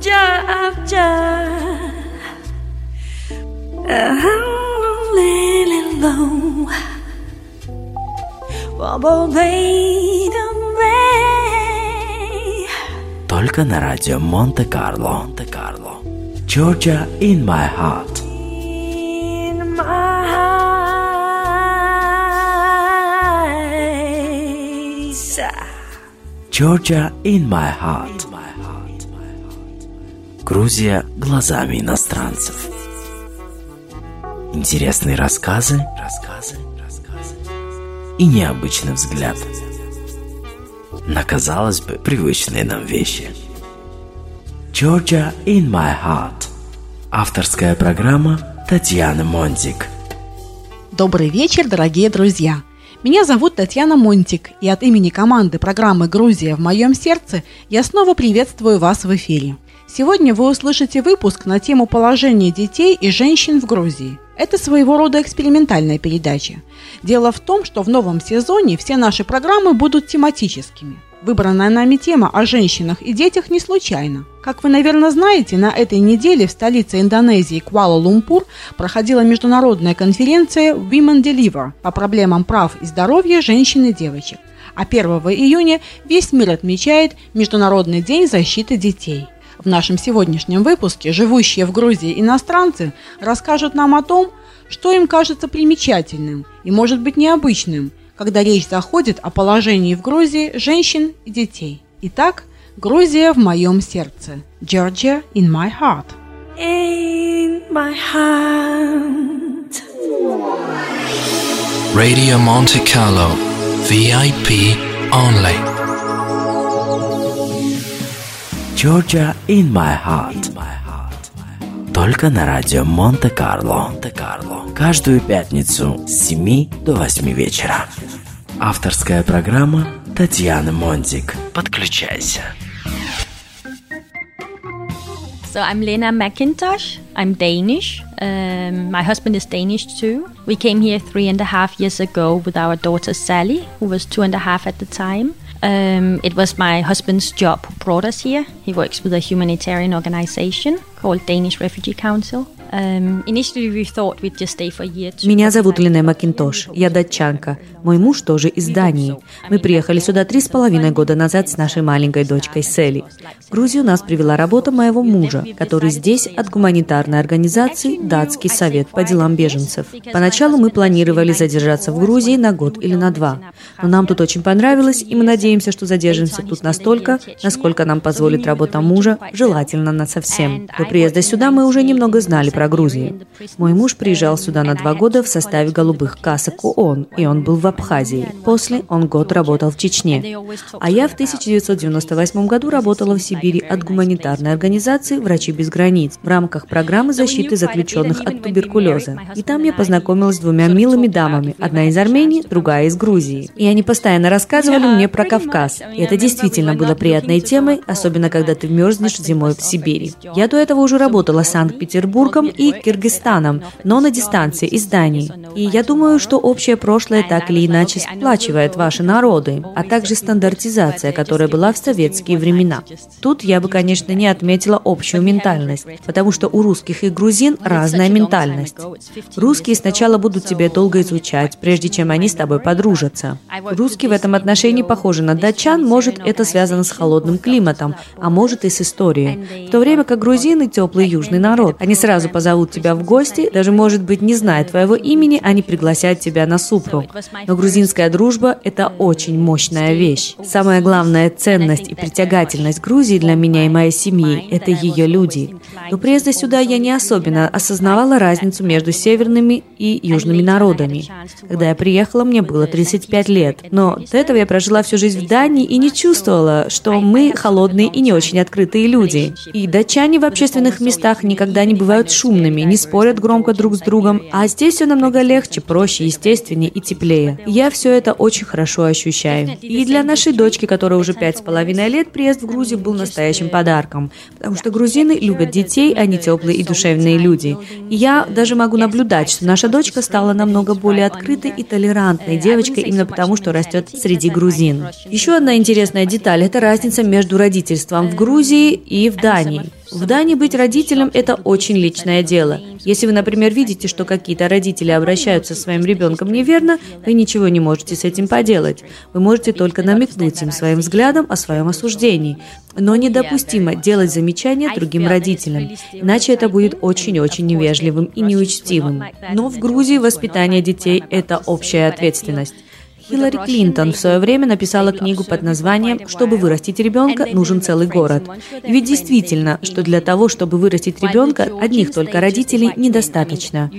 Georgia, I'm really low. Только на радио Монте-Карло. Монте-Карло. Georgia in my heart. Georgia in my heart. Грузия глазами иностранцев. Интересные рассказы, рассказы, рассказы и необычный взгляд на, казалось бы, привычные нам вещи. Georgia in my heart. Авторская программа Татьяны Монтик. Добрый вечер, дорогие друзья! Меня зовут Татьяна Монтик, и от имени команды программы «Грузия в моем сердце» я снова приветствую вас в эфире. Сегодня вы услышите выпуск на тему положения детей и женщин в Грузии. Это своего рода экспериментальная передача. Дело в том, что в новом сезоне все наши программы будут тематическими. Выбранная нами тема о женщинах и детях не случайна. Как вы, наверное, знаете, на этой неделе в столице Индонезии Куала-Лумпур проходила международная конференция Women Deliver по проблемам прав и здоровья женщин и девочек. А 1 июня весь мир отмечает Международный день защиты детей – в нашем сегодняшнем выпуске живущие в Грузии иностранцы расскажут нам о том, что им кажется примечательным и может быть необычным, когда речь заходит о положении в Грузии женщин и детей. Итак, Грузия в моем сердце. Georgia in my heart. In my heart. Radio Monte Carlo, VIP only. Georgia in my heart. Только на радио Монте-Карло. Монте-Карло. Каждую пятницу с 7 до 8 вечера. Авторская программа Татьяны Монтик. Подключайся. So I'm Lena McIntosh. I'm Danish. Um, my husband is Danish too. We came here three and a half years ago with our daughter Sally, who was two and a half at the time. Um, it was my husband's job who brought us here. He works with a humanitarian organization called Danish Refugee Council. Меня зовут Лине Макинтош. Я датчанка. Мой муж тоже из Дании. Мы приехали сюда три с половиной года назад с нашей маленькой дочкой Селли. В Грузию нас привела работа моего мужа, который здесь от гуманитарной организации «Датский совет по делам беженцев». Поначалу мы планировали задержаться в Грузии на год или на два. Но нам тут очень понравилось, и мы надеемся, что задержимся тут настолько, насколько нам позволит работа мужа, желательно на совсем. До приезда сюда мы уже немного знали про Грузию. Мой муж приезжал сюда на два года в составе голубых касок ООН, и он был в Абхазии. После он год работал в Чечне. А я в 1998 году работала в Сибири от гуманитарной организации «Врачи без границ» в рамках программы защиты заключенных от туберкулеза. И там я познакомилась с двумя милыми дамами, одна из Армении, другая из Грузии. И они постоянно рассказывали мне про Кавказ. И это действительно было приятной темой, особенно когда ты мерзнешь зимой в Сибири. Я до этого уже работала с Санкт-Петербургом и Киргизстаном, но на дистанции из Дании. И я думаю, что общее прошлое так или иначе сплачивает ваши народы, а также стандартизация, которая была в советские времена. Тут я бы, конечно, не отметила общую ментальность, потому что у русских и грузин разная ментальность. Русские сначала будут тебя долго изучать, прежде чем они с тобой подружатся. Русские в этом отношении похожи на датчан, может, это связано с холодным климатом, а может и с историей. В то время как грузины – теплый южный народ. Они сразу позовут тебя в гости, даже, может быть, не зная твоего имени, они пригласят тебя на супру. Но грузинская дружба – это очень мощная вещь. Самая главная ценность и притягательность Грузии для меня и моей семьи – это ее люди. До приезда сюда я не особенно осознавала разницу между северными и южными народами. Когда я приехала, мне было 35 лет. Но до этого я прожила всю жизнь в Дании и не чувствовала, что мы холодные и не очень открытые люди. И датчане в общественных местах никогда не бывают шумными шумными, не спорят громко друг с другом, а здесь все намного легче, проще, естественнее и теплее. Я все это очень хорошо ощущаю. И для нашей дочки, которая уже пять с половиной лет, приезд в Грузию был настоящим подарком, потому что грузины любят детей, они теплые и душевные люди. И я даже могу наблюдать, что наша дочка стала намного более открытой и толерантной девочкой именно потому, что растет среди грузин. Еще одна интересная деталь – это разница между родительством в Грузии и в Дании. В Дании быть родителем – это очень личное дело. Если вы, например, видите, что какие-то родители обращаются со своим ребенком неверно, вы ничего не можете с этим поделать. Вы можете только намекнуть им своим взглядом о своем осуждении. Но недопустимо делать замечания другим родителям, иначе это будет очень-очень невежливым и неучтивым. Но в Грузии воспитание детей – это общая ответственность. Хиллари Клинтон в свое время написала книгу под названием «Чтобы вырастить ребенка, нужен целый город». И ведь действительно, что для того, чтобы вырастить ребенка, одних только родителей недостаточно.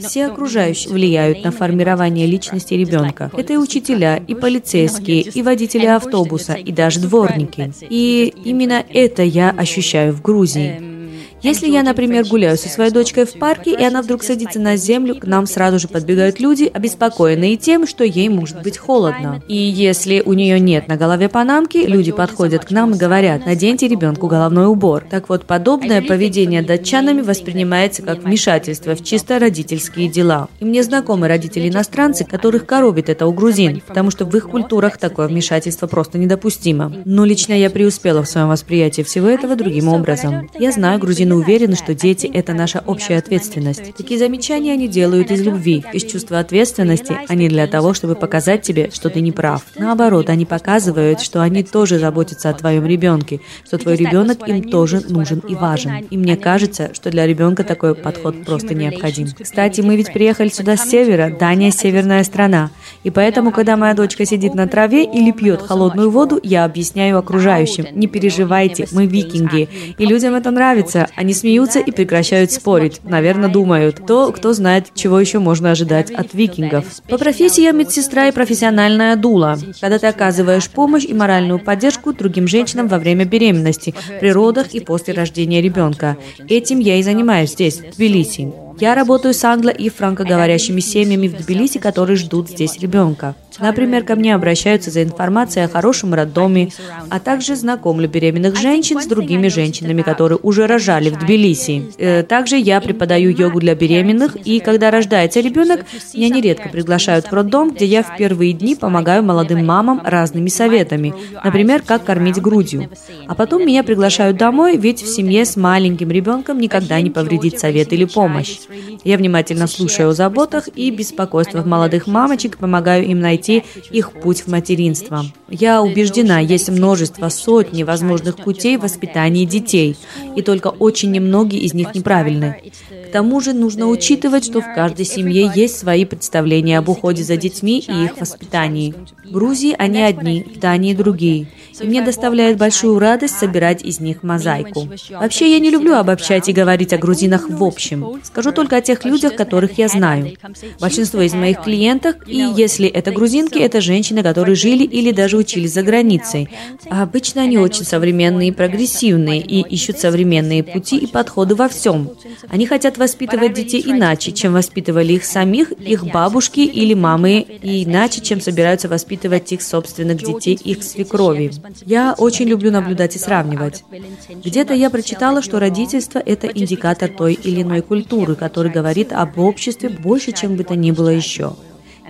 Все окружающие влияют на формирование личности ребенка. Это и учителя, и полицейские, и водители автобуса, и даже дворники. И именно это я ощущаю в Грузии. Если я, например, гуляю со своей дочкой в парке, и она вдруг садится на землю, к нам сразу же подбегают люди, обеспокоенные тем, что ей может быть холодно. И если у нее нет на голове панамки, люди подходят к нам и говорят, наденьте ребенку головной убор. Так вот, подобное поведение датчанами воспринимается как вмешательство в чисто родительские дела. И мне знакомы родители-иностранцы, которых коробит это у грузин, потому что в их культурах такое вмешательство просто недопустимо. Но лично я преуспела в своем восприятии всего этого другим образом. Я знаю грузин Мужчины уверены, что дети – это наша общая ответственность. Такие замечания они делают из любви, из чувства ответственности, а не для того, чтобы показать тебе, что ты не прав. Наоборот, они показывают, что они тоже заботятся о твоем ребенке, что твой ребенок им тоже нужен и важен. И мне кажется, что для ребенка такой подход просто необходим. Кстати, мы ведь приехали сюда с севера, Дания – северная страна. И поэтому, когда моя дочка сидит на траве или пьет холодную воду, я объясняю окружающим, не переживайте, мы викинги. И людям это нравится, они смеются и прекращают спорить. Наверное, думают, то, кто знает, чего еще можно ожидать от викингов. По профессии я медсестра и профессиональная дула. Когда ты оказываешь помощь и моральную поддержку другим женщинам во время беременности, при родах и после рождения ребенка. Этим я и занимаюсь здесь, в Тбилиси. Я работаю с англо- и франкоговорящими семьями в Тбилиси, которые ждут здесь ребенка. Например, ко мне обращаются за информацией о хорошем роддоме, а также знакомлю беременных женщин с другими женщинами, которые уже рожали в Тбилиси. Э, также я преподаю йогу для беременных, и когда рождается ребенок, меня нередко приглашают в роддом, где я в первые дни помогаю молодым мамам разными советами, например, как кормить грудью. А потом меня приглашают домой, ведь в семье с маленьким ребенком никогда не повредит совет или помощь. Я внимательно слушаю о заботах и беспокойствах молодых мамочек, помогаю им найти их путь в материнство. Я убеждена, есть множество, сотни возможных путей в воспитании детей, и только очень немногие из них неправильны. К тому же нужно учитывать, что в каждой семье есть свои представления об уходе за детьми и их воспитании. В Грузии они одни, в Дании другие и мне доставляет большую радость собирать из них мозаику. Вообще, я не люблю обобщать и говорить о грузинах в общем. Скажу только о тех людях, которых я знаю. Большинство из моих клиентов, и если это грузинки, это женщины, которые жили или даже учились за границей. А обычно они очень современные и прогрессивные, и ищут современные пути и подходы во всем. Они хотят воспитывать детей иначе, чем воспитывали их самих, их бабушки или мамы, и иначе, чем собираются воспитывать их собственных детей, их свекрови. Я очень люблю наблюдать и сравнивать. Где-то я прочитала, что родительство – это индикатор той или иной культуры, который говорит об обществе больше, чем бы то ни было еще.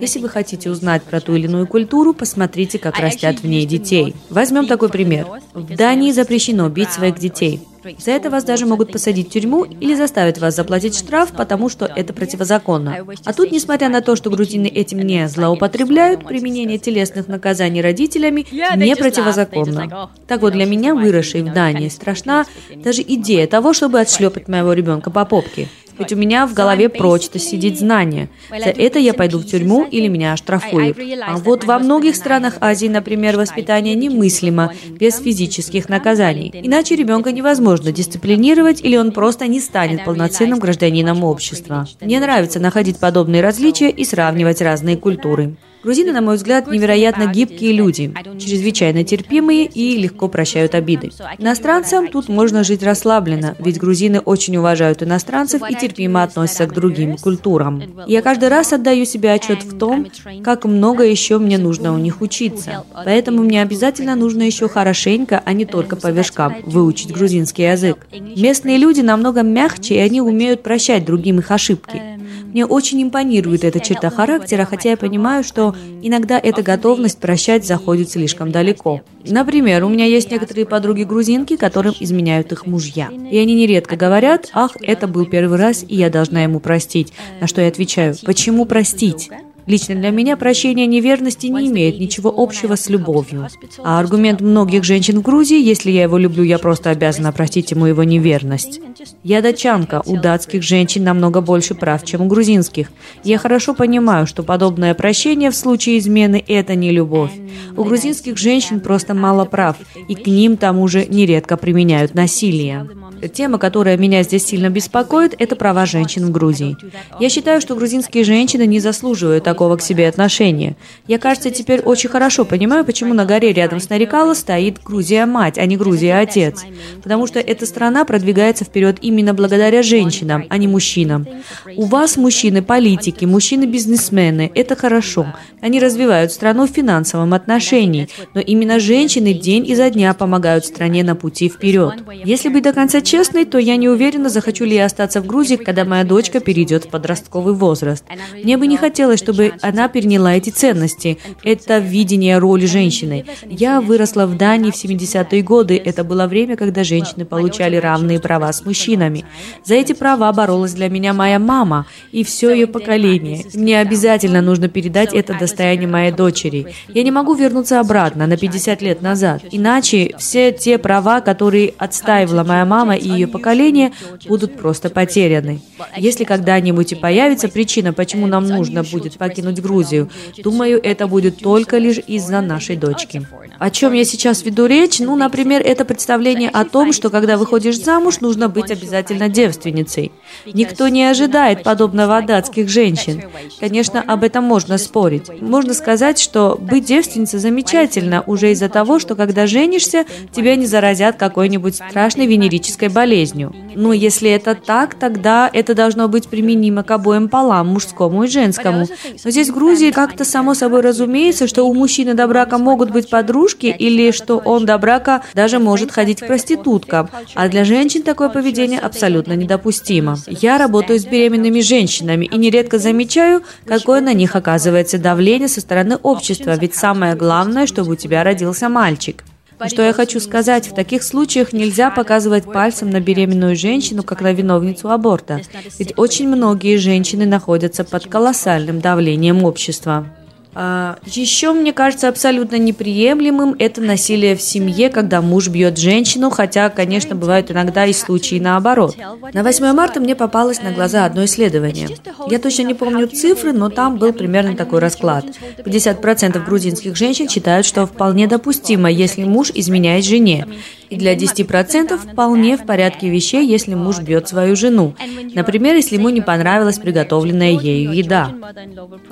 Если вы хотите узнать про ту или иную культуру, посмотрите, как растят в ней детей. Возьмем такой пример. В Дании запрещено бить своих детей. За это вас даже могут посадить в тюрьму или заставить вас заплатить штраф, потому что это противозаконно. А тут, несмотря на то, что грузины этим не злоупотребляют, применение телесных наказаний родителями не противозаконно. Так вот, для меня, выросшей в Дании, страшна даже идея того, чтобы отшлепать моего ребенка по попке. Ведь у меня в голове прочно сидит знание. За это я пойду в тюрьму или меня оштрафуют. А вот во многих странах Азии, например, воспитание немыслимо без физических наказаний. Иначе ребенка невозможно дисциплинировать или он просто не станет полноценным гражданином общества. Мне нравится находить подобные различия и сравнивать разные культуры. Грузины, на мой взгляд, невероятно гибкие люди, чрезвычайно терпимые и легко прощают обиды. Иностранцам тут можно жить расслабленно, ведь грузины очень уважают иностранцев и терпимо относятся к другим культурам. Я каждый раз отдаю себе отчет в том, как много еще мне нужно у них учиться. Поэтому мне обязательно нужно еще хорошенько, а не только по вершкам, выучить грузинский язык. Местные люди намного мягче, и они умеют прощать другим их ошибки. Мне очень импонирует эта черта характера, хотя я понимаю, что иногда эта готовность прощать заходит слишком далеко. Например, у меня есть некоторые подруги-грузинки, которым изменяют их мужья. И они нередко говорят, ах, это был первый раз, и я должна ему простить. На что я отвечаю, почему простить? Лично для меня прощение неверности не имеет ничего общего с любовью. А аргумент многих женщин в Грузии, если я его люблю, я просто обязана простить ему его неверность. Я датчанка, у датских женщин намного больше прав, чем у грузинских. Я хорошо понимаю, что подобное прощение в случае измены – это не любовь. У грузинских женщин просто мало прав, и к ним там уже нередко применяют насилие. Тема, которая меня здесь сильно беспокоит, это права женщин в Грузии. Я считаю, что грузинские женщины не заслуживают такого к себе отношения. Я, кажется, теперь очень хорошо понимаю, почему на горе рядом с Нарикало стоит Грузия-мать, а не Грузия-отец. Потому что эта страна продвигается вперед именно благодаря женщинам, а не мужчинам. У вас мужчины политики, мужчины бизнесмены, это хорошо. Они развивают страну в финансовом отношении, но именно женщины день изо дня помогают стране на пути вперед. Если быть до конца честной, то я не уверена, захочу ли я остаться в Грузии, когда моя дочка перейдет в подростковый возраст. Мне бы не хотелось, чтобы она переняла эти ценности. Это видение роли женщины. Я выросла в Дании в 70-е годы. Это было время, когда женщины получали равные права с мужчинами. За эти права боролась для меня моя мама и все ее поколение. Мне обязательно нужно передать это достояние моей дочери. Я не могу вернуться обратно на 50 лет назад. Иначе все те права, которые отстаивала моя мама и ее поколение, будут просто потеряны. Если когда-нибудь и появится причина, почему нам нужно будет покинуть Грузию, думаю, это будет только лишь из-за нашей дочки. О чем я сейчас веду речь? Ну, например, это представление о том, что когда выходишь замуж, нужно быть обязательно девственницей. Никто не ожидает подобного от датских женщин. Конечно, об этом можно спорить. Можно сказать, что быть девственницей замечательно уже из-за того, что когда женишься, тебя не заразят какой-нибудь страшной венерической болезнью. Но если это так, тогда это должно быть применимо к обоим полам, мужскому и женскому. Но здесь в Грузии как-то само собой разумеется, что у мужчины до брака могут быть подружки, или что он до брака даже может ходить к проституткам. А для женщин такое поведение абсолютно недопустимо. Я работаю с беременными женщинами и нередко замечаю, какое на них оказывается давление со стороны общества, ведь самое главное, чтобы у тебя родился мальчик. Что я хочу сказать, в таких случаях нельзя показывать пальцем на беременную женщину, как на виновницу аборта, ведь очень многие женщины находятся под колоссальным давлением общества. А, Еще, мне кажется, абсолютно неприемлемым это насилие в семье, когда муж бьет женщину, хотя, конечно, бывают иногда и случаи наоборот. На 8 марта мне попалось на глаза одно исследование. Я точно не помню цифры, но там был примерно такой расклад. 50% грузинских женщин считают, что вполне допустимо, если муж изменяет жене. И для 10% вполне в порядке вещей, если муж бьет свою жену. Например, если ему не понравилась приготовленная ею еда.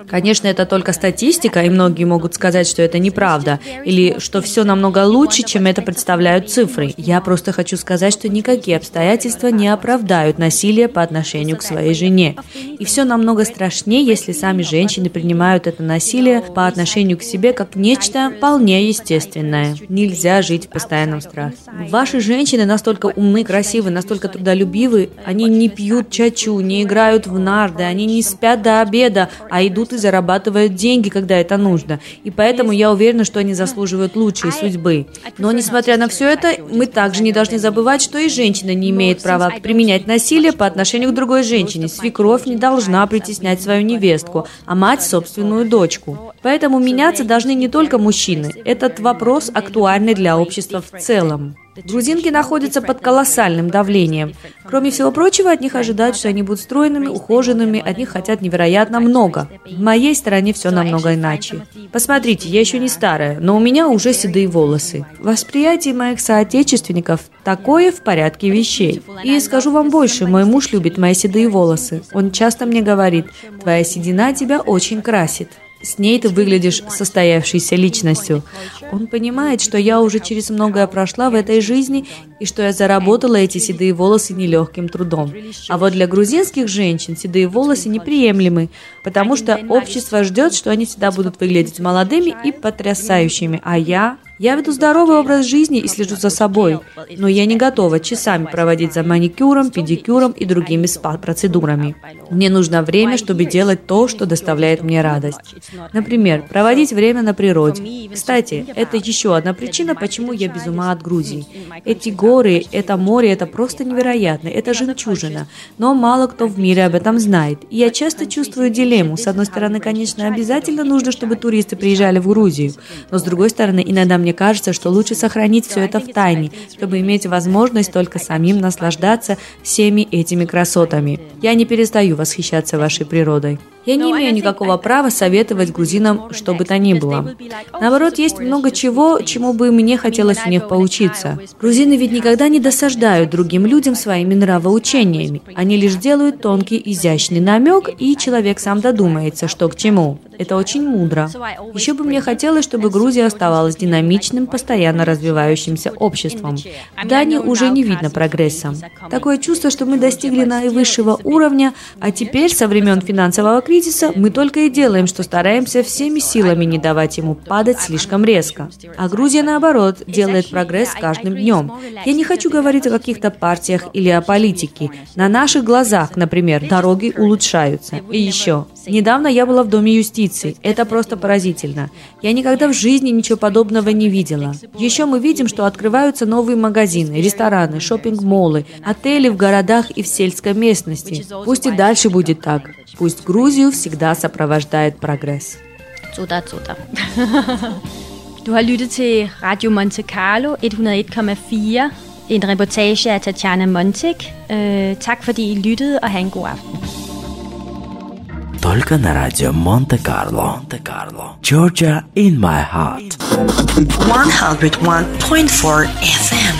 Конечно, это только статистика, и многие могут сказать, что это неправда, или что все намного лучше, чем это представляют цифры. Я просто хочу сказать, что никакие обстоятельства не оправдают насилие по отношению к своей жене. И все намного страшнее, если сами женщины принимают это насилие по отношению к себе как нечто вполне естественное. Нельзя жить в постоянном страхе. Ваши женщины настолько умны, красивы, настолько трудолюбивы, они не пьют чачу, не играют в нарды, они не спят до обеда, а идут и зарабатывают деньги, когда это нужно. И поэтому я уверена, что они заслуживают лучшей судьбы. Но, несмотря на все это, мы также не должны забывать, что и женщина не имеет права применять насилие по отношению к другой женщине. Свекровь не должна притеснять свою невестку, а мать – собственную дочку. Поэтому меняться должны не только мужчины. Этот вопрос актуальный для общества в целом. Грузинки находятся под колоссальным давлением. Кроме всего прочего, от них ожидают, что они будут стройными, ухоженными, от них хотят невероятно много. В моей стране все намного иначе. Посмотрите, я еще не старая, но у меня уже седые волосы. Восприятие моих соотечественников такое в порядке вещей. И скажу вам больше, мой муж любит мои седые волосы. Он часто мне говорит, твоя седина тебя очень красит. С ней ты выглядишь состоявшейся личностью. Он понимает, что я уже через многое прошла в этой жизни и что я заработала эти седые волосы нелегким трудом. А вот для грузинских женщин седые волосы неприемлемы, потому что общество ждет, что они всегда будут выглядеть молодыми и потрясающими, а я я веду здоровый образ жизни и слежу за собой, но я не готова часами проводить за маникюром, педикюром и другими спа-процедурами. Мне нужно время, чтобы делать то, что доставляет мне радость. Например, проводить время на природе. Кстати, это еще одна причина, почему я без ума от Грузии. Эти горы, это море, это просто невероятно, это жемчужина. Но мало кто в мире об этом знает. И я часто чувствую дилемму. С одной стороны, конечно, обязательно нужно, чтобы туристы приезжали в Грузию, но с другой стороны, иногда мне кажется, что лучше сохранить все это в тайне, чтобы иметь возможность только самим наслаждаться всеми этими красотами. Я не перестаю восхищаться вашей природой. Я не имею никакого права советовать грузинам, что бы то ни было. Наоборот, есть много чего, чему бы мне хотелось у них поучиться. Грузины ведь никогда не досаждают другим людям своими нравоучениями. Они лишь делают тонкий, изящный намек, и человек сам додумается, что к чему. Это очень мудро. Еще бы мне хотелось, чтобы Грузия оставалась динамичным, постоянно развивающимся обществом. В Дании уже не видно прогресса. Такое чувство, что мы достигли наивысшего уровня, а теперь, со времен финансового кризиса, мы только и делаем, что стараемся всеми силами не давать ему падать слишком резко. А Грузия, наоборот, делает прогресс каждым днем. Я не хочу говорить о каких-то партиях или о политике. На наших глазах, например, дороги улучшаются. И еще. Недавно я была в Доме юстиции. Это просто поразительно. Я никогда в жизни ничего подобного не видела. Еще мы видим, что открываются новые магазины, рестораны, шопинг-молы, отели в городах и в сельской местности. Пусть и дальше будет так. Пусть Грузию всегда сопровождает прогресс. Цуда, цуда. Du har lyttet til Radio Monte Carlo 101,4. En reportage af Tatjana Montik. Øh, tak fordi I lyttede, og have en god aften. Только на радио Монте-Карло. Монте-Карло. Georgia in my heart. 101.4 FM.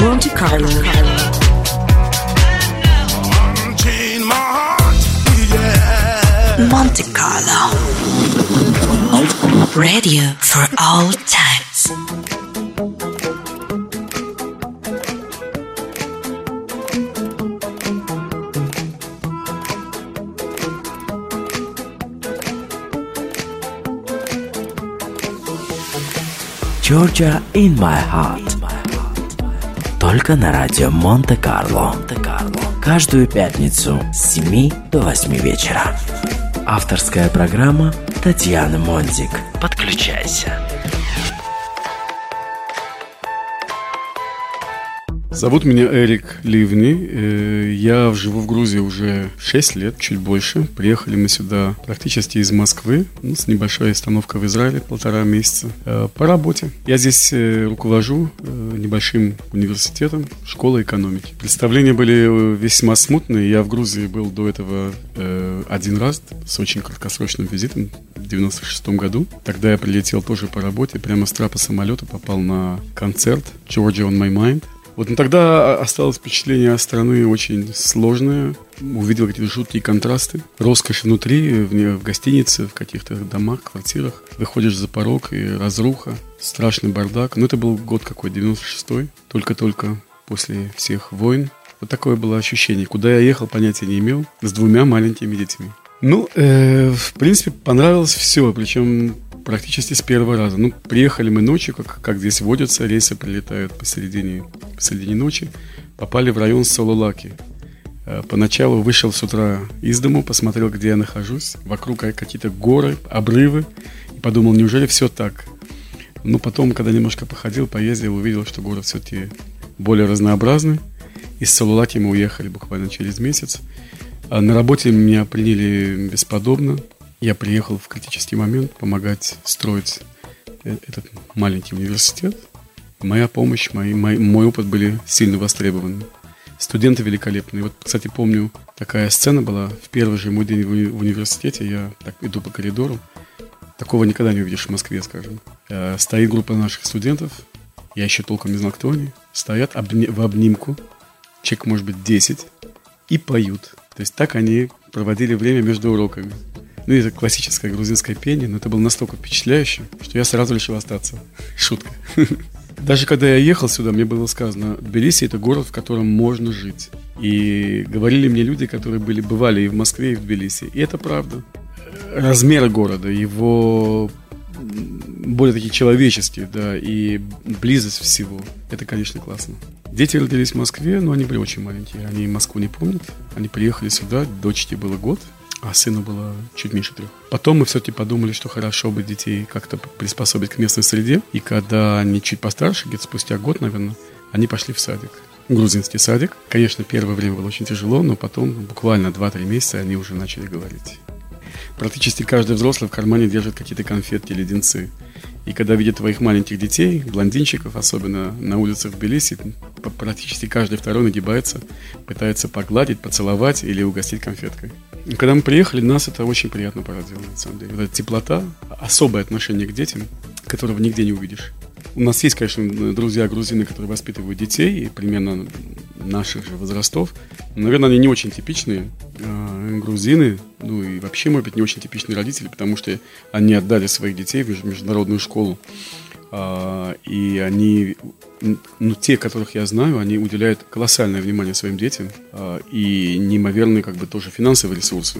Monte Carlo. Monte Carlo. Radio for all times. Georgia in my heart. Только на радио Монте-Карло. Каждую пятницу с 7 до 8 вечера. Авторская программа Татьяны Монтик. Подключайся. Зовут меня Эрик Ливни. Э, Я живу в Грузии уже 6 лет, чуть больше. Приехали мы сюда практически из Москвы, ну, с небольшой остановкой в Израиле, полтора месяца, э, по работе. Я здесь э, руковожу небольшим университетом, школой экономики. Представления были весьма смутные. Я в Грузии был до этого один раз с очень краткосрочным визитом в 96 году. Тогда я прилетел тоже по работе, прямо с трапа самолета попал на концерт Georgia on My Mind. Вот но тогда осталось впечатление о страны очень сложное. Увидел какие-то жуткие контрасты. Роскошь внутри, в, не- в гостинице, в каких-то домах, квартирах. Выходишь за порог и разруха, страшный бардак. Ну, это был год какой, 96-й. Только-только после всех войн. Вот такое было ощущение. Куда я ехал, понятия не имел. С двумя маленькими детьми. Ну, э, в принципе, понравилось все. Причем практически с первого раза. Ну, приехали мы ночью, как, как здесь водятся, рейсы прилетают посередине, посередине ночи. Попали в район Сололаки. Э, Поначалу вышел с утра из дому, посмотрел, где я нахожусь. Вокруг какие-то горы, обрывы. И подумал, неужели все так? Но потом, когда немножко походил, поездил, увидел, что город все-таки более разнообразный. Из Сололаки мы уехали буквально через месяц. А на работе меня приняли бесподобно. Я приехал в критический момент помогать строить э- этот маленький университет. Моя помощь, мои, мой, мой опыт были сильно востребованы. Студенты великолепные. Вот, кстати, помню, такая сцена была в первый же мой день в, уни- в университете. Я так иду по коридору. Такого никогда не увидишь в Москве, скажем. Э, Стоит группа наших студентов. Я еще толком не знал, кто они. Стоят в обнимку. Человек, может быть, 10. И поют. То есть так они проводили время между уроками. Ну, это классическое грузинское пение, но это было настолько впечатляюще, что я сразу решил остаться. Шутка. Даже когда я ехал сюда, мне было сказано, Тбилиси – это город, в котором можно жить. И говорили мне люди, которые были, бывали и в Москве, и в Тбилиси. И это правда. Размеры города, его более такие человеческие, да, и близость всего. Это, конечно, классно. Дети родились в Москве, но они были очень маленькие. Они Москву не помнят. Они приехали сюда, дочке было год, а сыну было чуть меньше трех. Потом мы все-таки подумали, что хорошо бы детей как-то приспособить к местной среде. И когда они чуть постарше, где-то спустя год, наверное, они пошли в садик. Грузинский садик. Конечно, первое время было очень тяжело, но потом, буквально 2-3 месяца, они уже начали говорить. Практически каждый взрослый в кармане держит какие-то конфетки, леденцы. И когда видят твоих маленьких детей, блондинчиков, особенно на улицах в Тбилиси, практически каждый второй нагибается, пытается погладить, поцеловать или угостить конфеткой. И когда мы приехали, нас это очень приятно поразило, на самом деле. Вот эта теплота, особое отношение к детям, которого нигде не увидишь. У нас есть, конечно, друзья грузины, которые воспитывают детей, примерно наших же возрастов. Наверное, они не очень типичные э, грузины, ну и вообще, может быть, не очень типичные родители, потому что они отдали своих детей в международную школу. Э, и они, ну, те, которых я знаю, они уделяют колоссальное внимание своим детям э, и неимоверные, как бы, тоже финансовые ресурсы.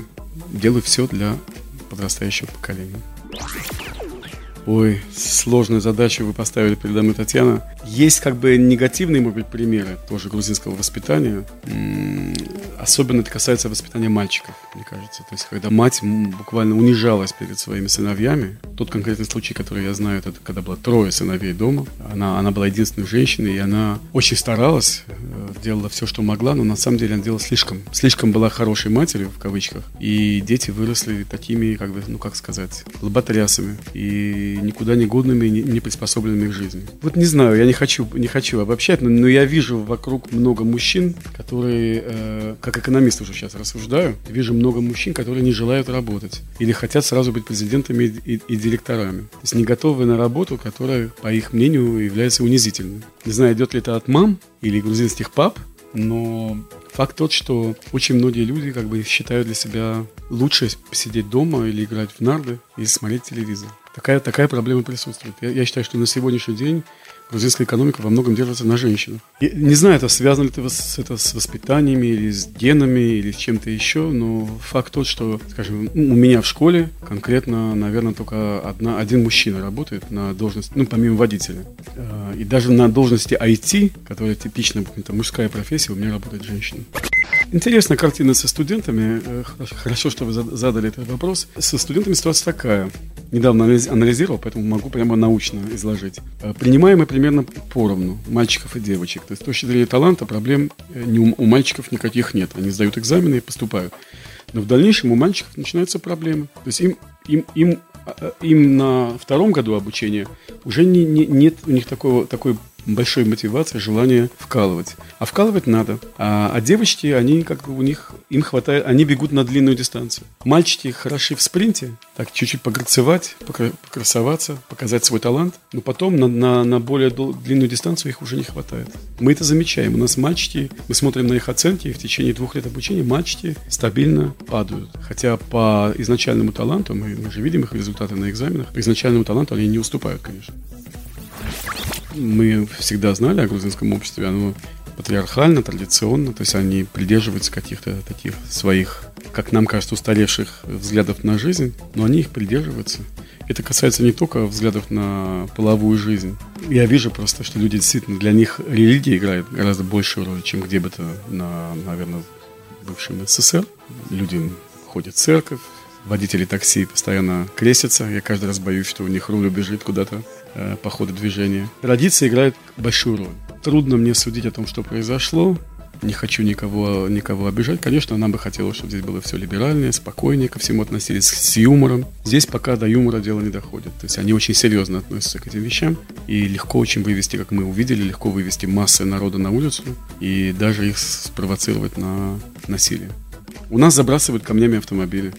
Делают все для подрастающего поколения. Ой, сложную задачу вы поставили передо мной, Татьяна. Есть как бы негативные, может быть, примеры тоже грузинского воспитания. Особенно это касается воспитания мальчиков, мне кажется. То есть, когда мать буквально унижалась перед своими сыновьями. Тот конкретный случай, который я знаю, это когда было трое сыновей дома. Она, она была единственной женщиной, и она очень старалась, э, делала все, что могла, но на самом деле она делала слишком, слишком была хорошей матерью, в кавычках. И дети выросли такими, как бы, ну как сказать, лоботрясами. И никуда не годными, не, приспособленными к жизни. Вот не знаю, я не хочу, не хочу обобщать, но, но я вижу вокруг много мужчин, которые, э, как экономист уже сейчас рассуждаю, вижу много мужчин, которые не желают работать или хотят сразу быть президентами и, и директорами. То есть не готовы на работу, которая, по их мнению, является унизительной. Не знаю, идет ли это от мам или грузинских пап, но факт тот, что очень многие люди как бы считают для себя лучше сидеть дома или играть в нарды и смотреть телевизор. Такая, такая проблема присутствует. Я, я считаю, что на сегодняшний день грузинская экономика во многом держится на женщинах. И, не знаю, это связано ли это с, это с воспитаниями или с генами или с чем-то еще, но факт тот, что, скажем, у меня в школе конкретно, наверное, только одна, один мужчина работает на должности, ну, помимо водителя. А, и даже на должности IT, которая типично, это мужская профессия, у меня работает женщина. Интересная картина со студентами. Э, хорошо, что вы задали этот вопрос. Со студентами ситуация такая. Недавно анализировал, поэтому могу прямо научно изложить. Э, принимаем мы примерно поровну мальчиков и девочек. То есть с точки зрения таланта проблем э, у мальчиков никаких нет. Они сдают экзамены и поступают. Но в дальнейшем у мальчиков начинаются проблемы. То есть им, им, им, им на втором году обучения уже не, не, нет у них такого, такой большой мотивация, желание вкалывать. А вкалывать надо. А, а девочки, они как бы у них, им хватает, они бегут на длинную дистанцию. Мальчики хороши в спринте, так чуть-чуть пограцевать, покрасоваться, показать свой талант, но потом на, на, на более длинную дистанцию их уже не хватает. Мы это замечаем. У нас мальчики, мы смотрим на их оценки, и в течение двух лет обучения мальчики стабильно падают. Хотя по изначальному таланту, мы, мы же видим их результаты на экзаменах, по изначальному таланту они не уступают, конечно мы всегда знали о грузинском обществе, оно патриархально, традиционно, то есть они придерживаются каких-то таких своих, как нам кажется, устаревших взглядов на жизнь, но они их придерживаются. Это касается не только взглядов на половую жизнь. Я вижу просто, что люди действительно, для них религия играет гораздо большую роль, чем где бы то на, наверное, бывшем СССР. Люди ходят в церковь, водители такси постоянно крестятся. Я каждый раз боюсь, что у них руль убежит куда-то э, по ходу движения. Традиция играет большую роль. Трудно мне судить о том, что произошло. Не хочу никого, никого обижать. Конечно, нам бы хотелось, чтобы здесь было все либеральнее, спокойнее, ко всему относились с юмором. Здесь пока до юмора дело не доходит. То есть они очень серьезно относятся к этим вещам. И легко очень вывести, как мы увидели, легко вывести массы народа на улицу и даже их спровоцировать на насилие. У нас забрасывают камнями автомобили.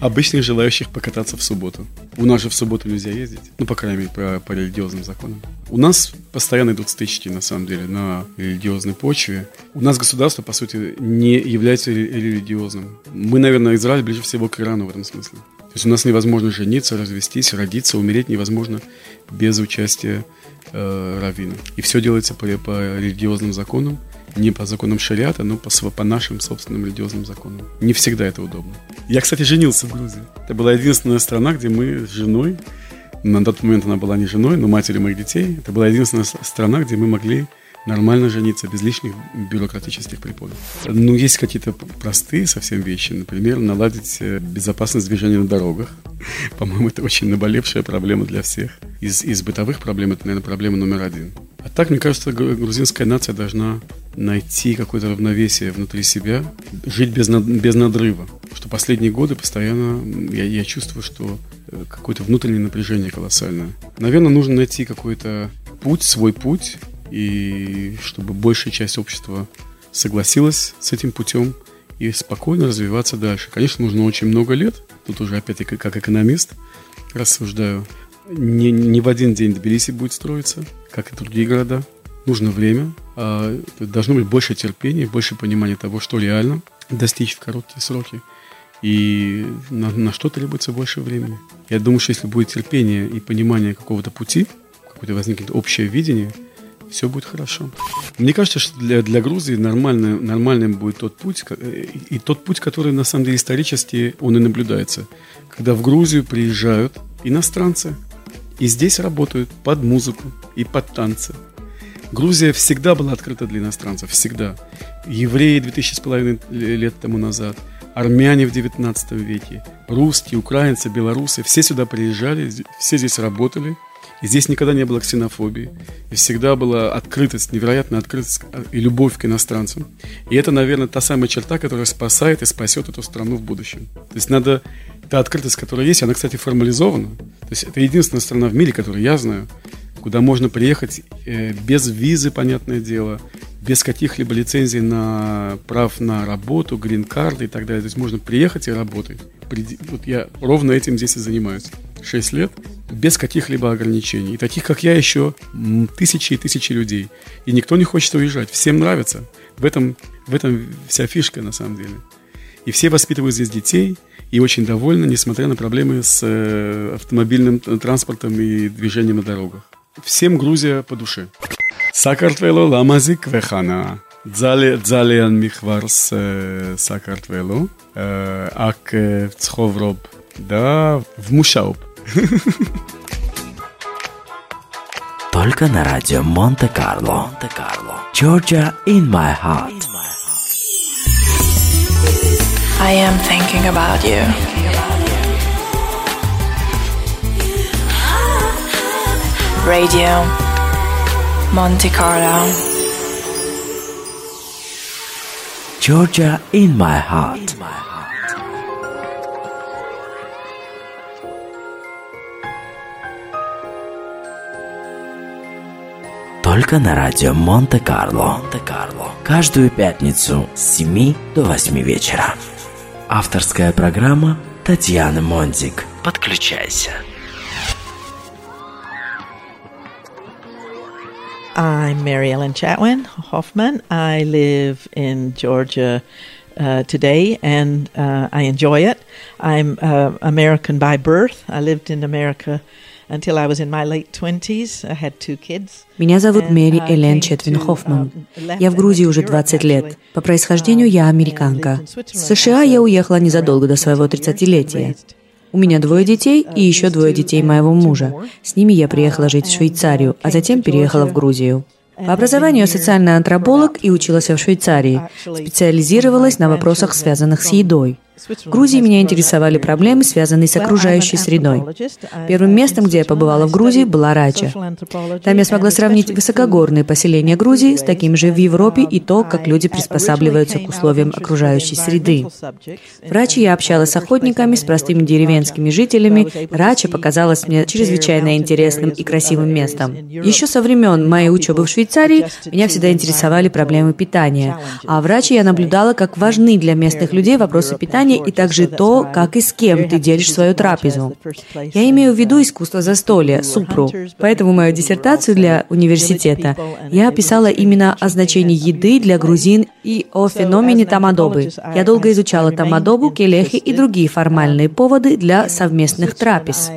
Обычных желающих покататься в субботу. У нас же в субботу нельзя ездить. Ну, по крайней мере, по, по религиозным законам. У нас постоянно идут стычки, на самом деле, на религиозной почве. У нас государство, по сути, не является религиозным. Мы, наверное, Израиль ближе всего к Ирану в этом смысле. То есть у нас невозможно жениться, развестись, родиться, умереть невозможно без участия э, раввина. И все делается по, по религиозным законам не по законам шариата, но по, по нашим собственным религиозным законам. Не всегда это удобно. Я, кстати, женился в Грузии. Это была единственная страна, где мы с женой, на тот момент она была не женой, но матерью моих детей, это была единственная страна, где мы могли нормально жениться, без лишних бюрократических препонов. Ну, есть какие-то простые совсем вещи. Например, наладить э, безопасность движения на дорогах. По-моему, это очень наболевшая проблема для всех. Из, из бытовых проблем это, наверное, проблема номер один. А так, мне кажется, грузинская нация должна найти какое-то равновесие внутри себя, жить без, без надрыва. Что последние годы постоянно я, я чувствую, что э, какое-то внутреннее напряжение колоссальное. Наверное, нужно найти какой-то путь, свой путь, и чтобы большая часть общества согласилась с этим путем и спокойно развиваться дальше. Конечно, нужно очень много лет. Тут уже опять-таки как экономист рассуждаю. Не, не в один день Тбилиси будет строиться, как и другие города нужно время, а, должно быть больше терпения, больше понимания того, что реально достичь в короткие сроки. И на, на что требуется больше времени. Я думаю, что если будет терпение и понимание какого-то пути, какое-то возникнет общее видение, все будет хорошо. Мне кажется, что для, для Грузии нормальным, нормальным будет тот путь, и тот путь, который на самом деле исторически он и наблюдается. Когда в Грузию приезжают иностранцы, и здесь работают под музыку и под танцы, Грузия всегда была открыта для иностранцев, всегда. Евреи 2000 с половиной лет тому назад, армяне в 19 веке, русские, украинцы, белорусы, все сюда приезжали, все здесь работали, и здесь никогда не было ксенофобии. И всегда была открытость, невероятная открытость и любовь к иностранцам. И это, наверное, та самая черта, которая спасает и спасет эту страну в будущем. То есть надо... Та открытость, которая есть, она, кстати, формализована. То есть это единственная страна в мире, которую я знаю, куда можно приехать э, без визы, понятное дело, без каких-либо лицензий на прав на работу, грин-карты и так далее. То есть можно приехать и работать. Вот я ровно этим здесь и занимаюсь. шесть лет без каких-либо ограничений. И таких, как я, еще тысячи и тысячи людей. И никто не хочет уезжать. Всем нравится. В этом, в этом вся фишка, на самом деле. И все воспитывают здесь детей и очень довольны, несмотря на проблемы с э, автомобильным транспортом и движением на дорогах. Всем Грузия по душе. Сакартвело ламазик вехана. ძალიან მიხვარს საქართველო აქ ვცხოვრობ და ვმუშაობ Только на радио Монте-Карло. Монте-Карло. Georgia in my heart. I am thinking about you. Radio Monte Carlo. Georgia in my heart. Только на радио Монте-Карло. Монте-Карло. Каждую пятницу с 7 до 8 вечера. Авторская программа Татьяны Монтик. Подключайся. I'm Mary Ellen Chatwin Hoffman. I live in Georgia uh, today and uh, I enjoy it. I'm uh, American by birth. I lived in America until I was in my late 20s. I had two kids. Меня зовут Мэри Элен Четвин Хоффман. Я в Грузии уже 20 лет. По происхождению я американка. В США я уехала незадолго до своего 30-летия. У меня двое детей и еще двое детей моего мужа. С ними я приехала жить в Швейцарию, а затем переехала в Грузию. По образованию я социальный антрополог и училась в Швейцарии. Специализировалась на вопросах, связанных с едой. В Грузии меня интересовали проблемы, связанные с окружающей средой. Первым местом, где я побывала в Грузии, была Рача. Там я смогла сравнить высокогорные поселения Грузии с такими же в Европе и то, как люди приспосабливаются к условиям окружающей среды. В Раче я общалась с охотниками, с простыми деревенскими жителями. Рача показалась мне чрезвычайно интересным и красивым местом. Еще со времен моей учебы в Швейцарии меня всегда интересовали проблемы питания. А в Раче я наблюдала, как важны для местных людей вопросы питания и также то, как и с кем ты делишь свою трапезу. Я имею в виду искусство застолья, супру. Поэтому мою диссертацию для университета я писала именно о значении еды для грузин и о феномене тамадобы. Я долго изучала тамадобу, келехи и другие формальные поводы для совместных трапез.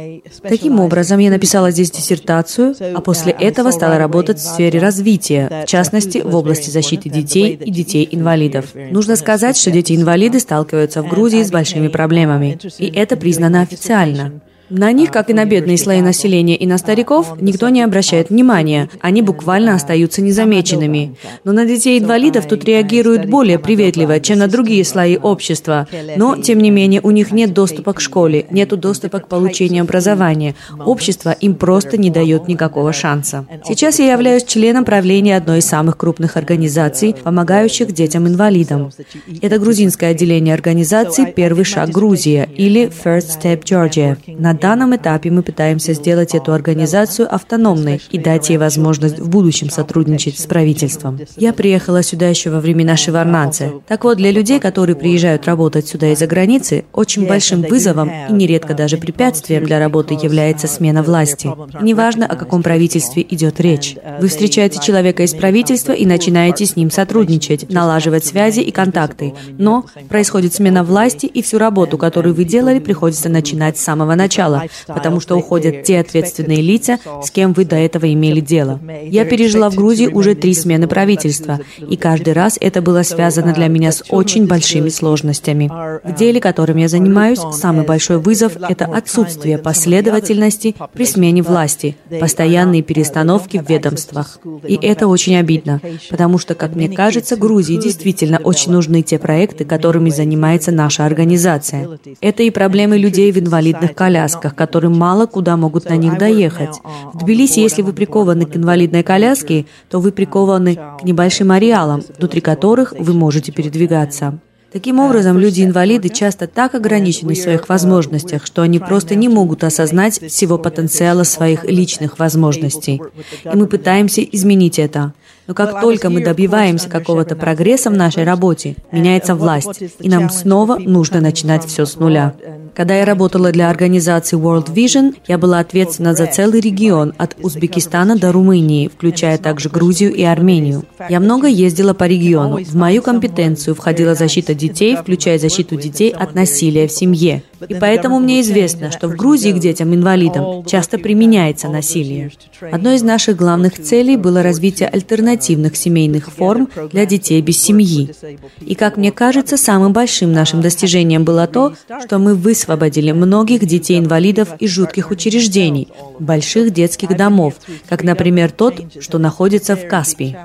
Таким образом, я написала здесь диссертацию, а после этого стала работать в сфере развития, в частности, в области защиты детей и детей-инвалидов. Нужно сказать, что дети-инвалиды сталкиваются в Грузии с большими проблемами, и это признано официально. На них, как и на бедные слои населения и на стариков, никто не обращает внимания. Они буквально остаются незамеченными. Но на детей-инвалидов тут реагируют более приветливо, чем на другие слои общества. Но, тем не менее, у них нет доступа к школе, нет доступа к получению образования. Общество им просто не дает никакого шанса. Сейчас я являюсь членом правления одной из самых крупных организаций, помогающих детям-инвалидам. Это грузинское отделение организации «Первый шаг Грузия» или First Step Georgia. На данном этапе мы пытаемся сделать эту организацию автономной и дать ей возможность в будущем сотрудничать с правительством. Я приехала сюда еще во времена Шеварнадзе. Так вот, для людей, которые приезжают работать сюда из-за границы, очень большим вызовом и нередко даже препятствием для работы является смена власти. неважно, о каком правительстве идет речь. Вы встречаете человека из правительства и начинаете с ним сотрудничать, налаживать связи и контакты. Но происходит смена власти, и всю работу, которую вы делали, приходится начинать с самого начала начала, потому что уходят те ответственные лица, с кем вы до этого имели дело. Я пережила в Грузии уже три смены правительства, и каждый раз это было связано для меня с очень большими сложностями. В деле, которым я занимаюсь, самый большой вызов – это отсутствие последовательности при смене власти, постоянные перестановки в ведомствах. И это очень обидно, потому что, как мне кажется, Грузии действительно очень нужны те проекты, которыми занимается наша организация. Это и проблемы людей в инвалидных колясках, колясках, которые мало куда могут на них доехать. В Тбилиси, если вы прикованы к инвалидной коляске, то вы прикованы к небольшим ареалам, внутри которых вы можете передвигаться. Таким образом, люди-инвалиды часто так ограничены в своих возможностях, что они просто не могут осознать всего потенциала своих личных возможностей. И мы пытаемся изменить это. Но как только мы добиваемся какого-то прогресса в нашей работе, меняется власть, и нам снова нужно начинать все с нуля. Когда я работала для организации World Vision, я была ответственна за целый регион от Узбекистана до Румынии, включая также Грузию и Армению. Я много ездила по региону. В мою компетенцию входила защита детей, включая защиту детей от насилия в семье. И поэтому мне известно, что в Грузии к детям-инвалидам часто применяется насилие. Одной из наших главных целей было развитие альтернативных семейных форм для детей без семьи. И, как мне кажется, самым большим нашим достижением было то, что мы высвободили многих детей-инвалидов из жутких учреждений, больших детских домов, как, например, тот, что находится в Каспии.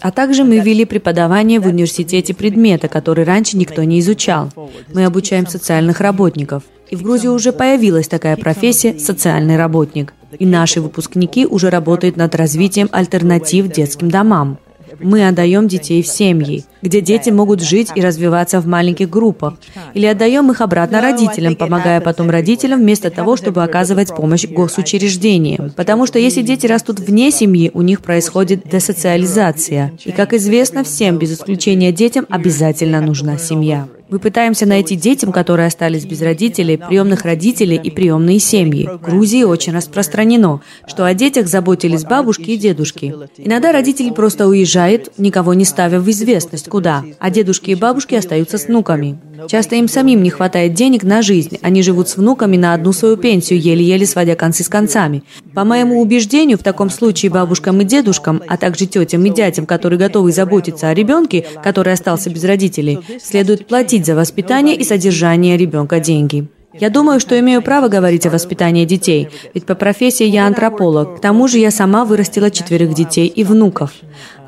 А также мы ввели преподавание в университете предмета, который раньше никто не изучал. Мы обучаем социальных работников. И в Грузии уже появилась такая профессия – социальный работник. И наши выпускники уже работают над развитием альтернатив детским домам. Мы отдаем детей в семьи, где дети могут жить и развиваться в маленьких группах. Или отдаем их обратно родителям, помогая потом родителям вместо того, чтобы оказывать помощь госучреждениям. Потому что если дети растут вне семьи, у них происходит десоциализация. И, как известно, всем, без исключения детям, обязательно нужна семья. Мы пытаемся найти детям, которые остались без родителей, приемных родителей и приемные семьи. В Грузии очень распространено, что о детях заботились бабушки и дедушки. Иногда родители просто уезжают, никого не ставя в известность, куда, а дедушки и бабушки остаются с внуками. Часто им самим не хватает денег на жизнь, они живут с внуками на одну свою пенсию, еле-еле сводя концы с концами. По моему убеждению, в таком случае бабушкам и дедушкам, а также тетям и дядям, которые готовы заботиться о ребенке, который остался без родителей, следует платить за воспитание и содержание ребенка деньги. Я думаю, что имею право говорить о воспитании детей, ведь по профессии я антрополог. К тому же я сама вырастила четверых детей и внуков.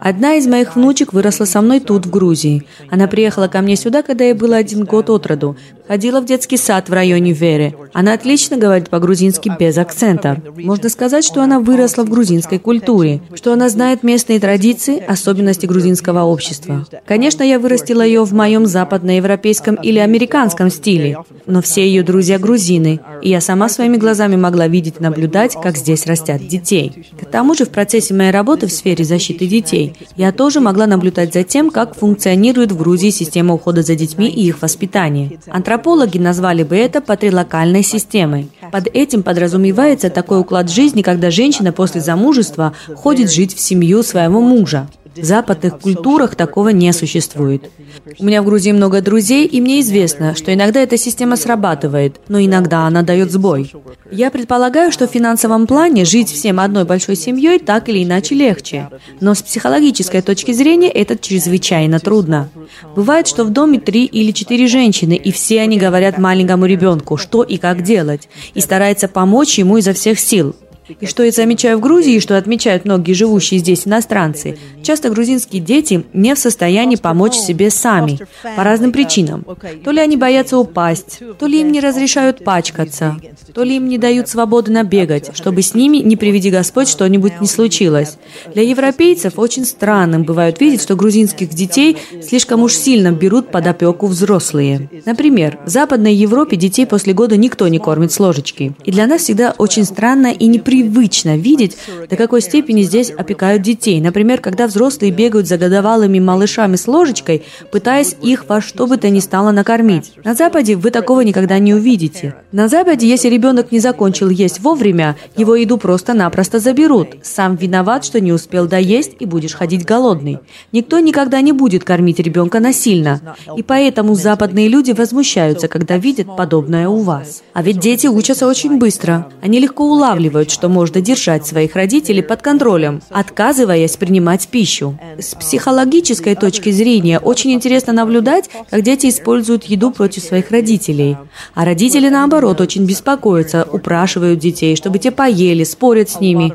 Одна из моих внучек выросла со мной тут, в Грузии. Она приехала ко мне сюда, когда ей было один год от роду. Ходила в детский сад в районе Вере. Она отлично говорит по-грузински без акцента. Можно сказать, что она выросла в грузинской культуре, что она знает местные традиции, особенности грузинского общества. Конечно, я вырастила ее в моем западноевропейском или американском стиле, но все ее друзья грузины, и я сама своими глазами могла видеть и наблюдать, как здесь растят детей. К тому же в процессе моей работы в сфере защиты детей я тоже могла наблюдать за тем, как функционирует в Грузии система ухода за детьми и их воспитания. Антропологи назвали бы это патрилокальной системой. Под этим подразумевается такой уклад жизни, когда женщина после замужества ходит жить в семью своего мужа. В западных культурах такого не существует. У меня в Грузии много друзей, и мне известно, что иногда эта система срабатывает, но иногда она дает сбой. Я предполагаю, что в финансовом плане жить всем одной большой семьей так или иначе легче. Но с психологической точки зрения это чрезвычайно трудно. Бывает, что в доме три или четыре женщины, и все они говорят маленькому ребенку, что и как делать, и стараются помочь ему изо всех сил. И что я замечаю в Грузии, и что отмечают многие живущие здесь иностранцы, часто грузинские дети не в состоянии помочь себе сами, по разным причинам. То ли они боятся упасть, то ли им не разрешают пачкаться, то ли им не дают свободы набегать, чтобы с ними, не приведи Господь, что-нибудь не случилось. Для европейцев очень странным бывает видеть, что грузинских детей слишком уж сильно берут под опеку взрослые. Например, в Западной Европе детей после года никто не кормит с ложечки. И для нас всегда очень странно и неприятно привычно видеть, до какой степени здесь опекают детей. Например, когда взрослые бегают за годовалыми малышами с ложечкой, пытаясь их во что бы то ни стало накормить. На Западе вы такого никогда не увидите. На Западе, если ребенок не закончил есть вовремя, его еду просто-напросто заберут. Сам виноват, что не успел доесть и будешь ходить голодный. Никто никогда не будет кормить ребенка насильно. И поэтому западные люди возмущаются, когда видят подобное у вас. А ведь дети учатся очень быстро. Они легко улавливают, что можно держать своих родителей под контролем, отказываясь принимать пищу. С психологической точки зрения очень интересно наблюдать, как дети используют еду против своих родителей. А родители, наоборот, очень беспокоятся, упрашивают детей, чтобы те поели, спорят с ними.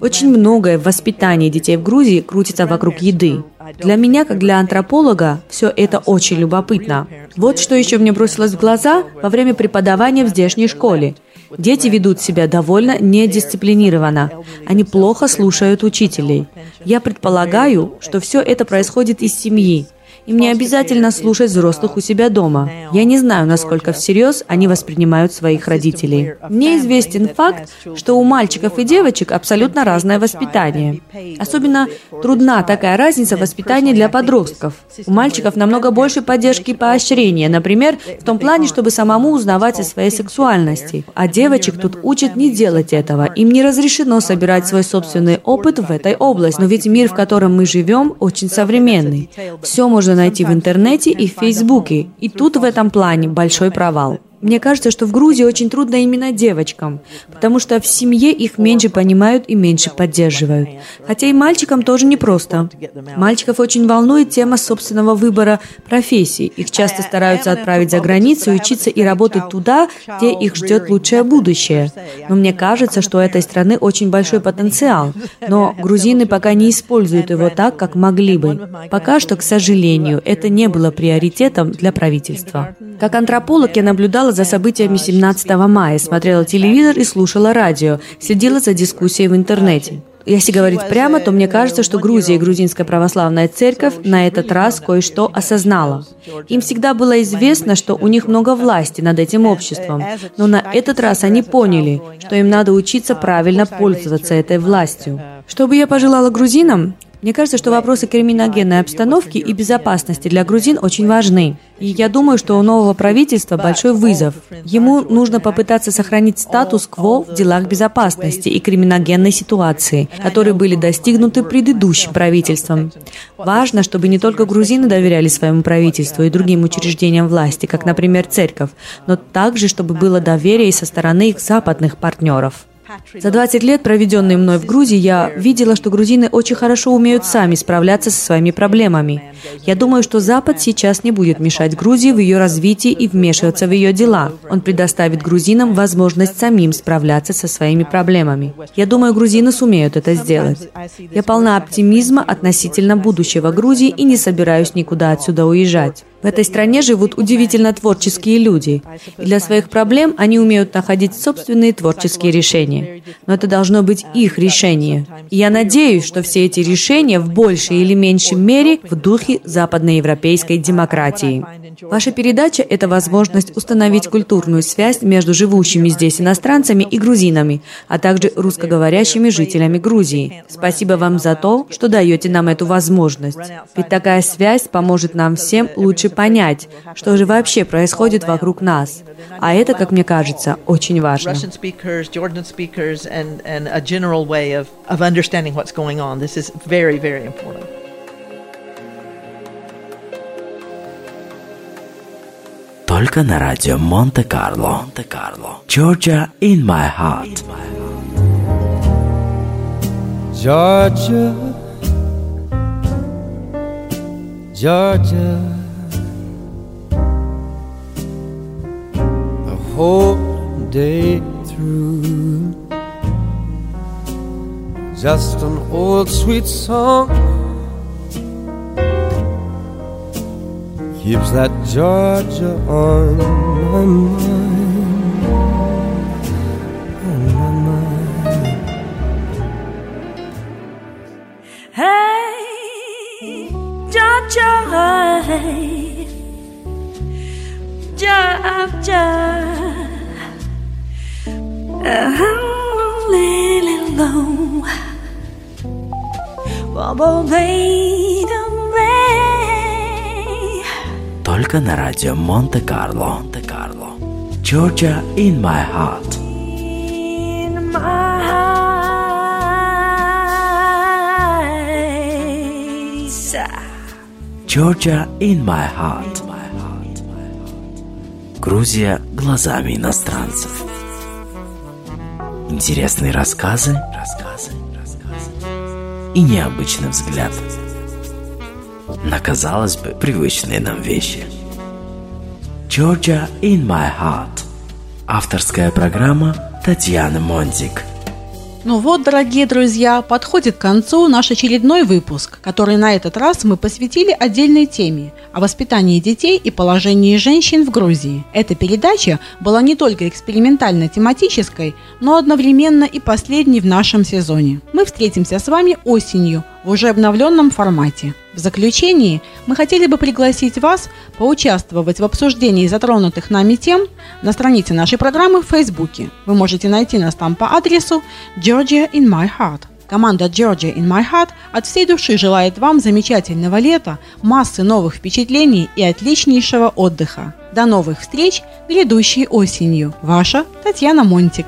Очень многое в воспитании детей в Грузии крутится вокруг еды. Для меня, как для антрополога, все это очень любопытно. Вот что еще мне бросилось в глаза во время преподавания в здешней школе. Дети ведут себя довольно недисциплинированно. Они плохо слушают учителей. Я предполагаю, что все это происходит из семьи. Им не обязательно слушать взрослых у себя дома. Я не знаю, насколько всерьез они воспринимают своих родителей. Мне известен факт, что у мальчиков и девочек абсолютно разное воспитание. Особенно трудна такая разница воспитания для подростков. У мальчиков намного больше поддержки и поощрения, например, в том плане, чтобы самому узнавать о своей сексуальности. А девочек тут учат не делать этого. Им не разрешено собирать свой собственный опыт в этой области. Но ведь мир, в котором мы живем, очень современный. Все можно найти в интернете и в Фейсбуке. И тут в этом плане большой провал. Мне кажется, что в Грузии очень трудно именно девочкам, потому что в семье их меньше понимают и меньше поддерживают. Хотя и мальчикам тоже непросто. Мальчиков очень волнует тема собственного выбора профессии. Их часто стараются отправить за границу, учиться и работать туда, где их ждет лучшее будущее. Но мне кажется, что у этой страны очень большой потенциал. Но грузины пока не используют его так, как могли бы. Пока что, к сожалению, это не было приоритетом для правительства. Как антрополог я наблюдала наблюдала за событиями 17 мая, смотрела телевизор и слушала радио, следила за дискуссией в интернете. Если говорить прямо, то мне кажется, что Грузия и Грузинская православная церковь на этот раз кое-что осознала. Им всегда было известно, что у них много власти над этим обществом, но на этот раз они поняли, что им надо учиться правильно пользоваться этой властью. Что бы я пожелала грузинам? Мне кажется, что вопросы криминогенной обстановки и безопасности для грузин очень важны. И я думаю, что у нового правительства большой вызов. Ему нужно попытаться сохранить статус-кво в делах безопасности и криминогенной ситуации, которые были достигнуты предыдущим правительством. Важно, чтобы не только грузины доверяли своему правительству и другим учреждениям власти, как, например, церковь, но также, чтобы было доверие и со стороны их западных партнеров. За 20 лет, проведенные мной в Грузии, я видела, что грузины очень хорошо умеют сами справляться со своими проблемами. Я думаю, что Запад сейчас не будет мешать Грузии в ее развитии и вмешиваться в ее дела. Он предоставит грузинам возможность самим справляться со своими проблемами. Я думаю, грузины сумеют это сделать. Я полна оптимизма относительно будущего Грузии и не собираюсь никуда отсюда уезжать. В этой стране живут удивительно творческие люди. И для своих проблем они умеют находить собственные творческие решения. Но это должно быть их решение. И я надеюсь, что все эти решения в большей или меньшей мере в духе западноевропейской демократии. Ваша передача – это возможность установить культурную связь между живущими здесь иностранцами и грузинами, а также русскоговорящими жителями Грузии. Спасибо вам за то, что даете нам эту возможность. Ведь такая связь поможет нам всем лучше понять, что же вообще происходит вокруг нас. А это, как мне кажется, очень важно. Только на радио Монте-Карло. Монте-Карло. Georgia in my heart. Georgia, Georgia, whole day through. Just an old sweet song keeps that Georgia on my mind. On my mind. Hey, Georgia, Georgia, I'm low. Только на радио Монте-Карло. Монте-Карло. Georgia in my heart. In my. Georgia in my heart. Грузия глазами иностранцев. Интересные рассказы, рассказы, рассказы и необычный взгляд на, казалось бы, привычные нам вещи. Georgia in my heart. Авторская программа Татьяны Монтик. Ну вот, дорогие друзья, подходит к концу наш очередной выпуск, который на этот раз мы посвятили отдельной теме о воспитании детей и положении женщин в Грузии. Эта передача была не только экспериментально-тематической, но одновременно и последней в нашем сезоне. Мы встретимся с вами осенью в уже обновленном формате. В заключении мы хотели бы пригласить вас поучаствовать в обсуждении затронутых нами тем на странице нашей программы в Фейсбуке. Вы можете найти нас там по адресу Georgia in my heart. Команда Georgia in my heart от всей души желает вам замечательного лета, массы новых впечатлений и отличнейшего отдыха. До новых встреч грядущей осенью. Ваша Татьяна Монтик.